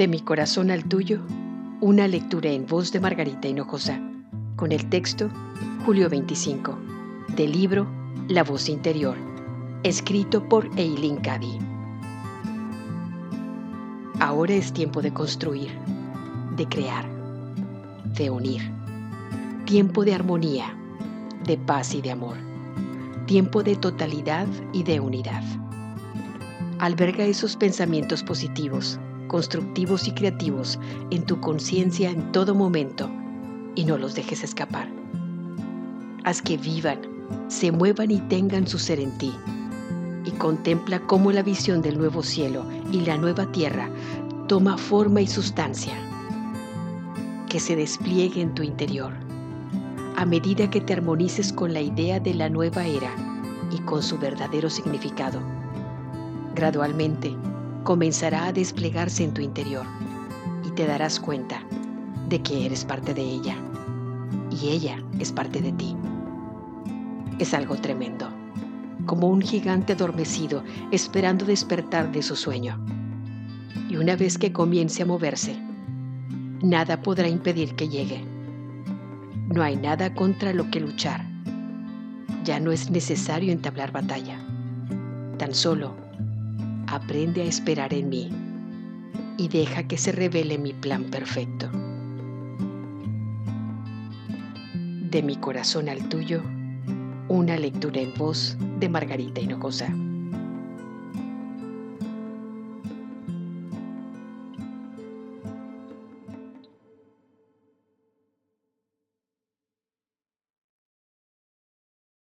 De mi corazón al tuyo, una lectura en voz de Margarita Hinojosa, con el texto Julio 25, del libro La voz interior, escrito por Eileen Cady. Ahora es tiempo de construir, de crear, de unir. Tiempo de armonía, de paz y de amor. Tiempo de totalidad y de unidad. Alberga esos pensamientos positivos constructivos y creativos en tu conciencia en todo momento y no los dejes escapar. Haz que vivan, se muevan y tengan su ser en ti. Y contempla cómo la visión del nuevo cielo y la nueva tierra toma forma y sustancia. Que se despliegue en tu interior. A medida que te armonices con la idea de la nueva era y con su verdadero significado. Gradualmente, comenzará a desplegarse en tu interior y te darás cuenta de que eres parte de ella y ella es parte de ti. Es algo tremendo, como un gigante adormecido esperando despertar de su sueño. Y una vez que comience a moverse, nada podrá impedir que llegue. No hay nada contra lo que luchar. Ya no es necesario entablar batalla. Tan solo aprende a esperar en mí y deja que se revele mi plan perfecto. De mi corazón al tuyo, una lectura en voz de Margarita Hinojosa.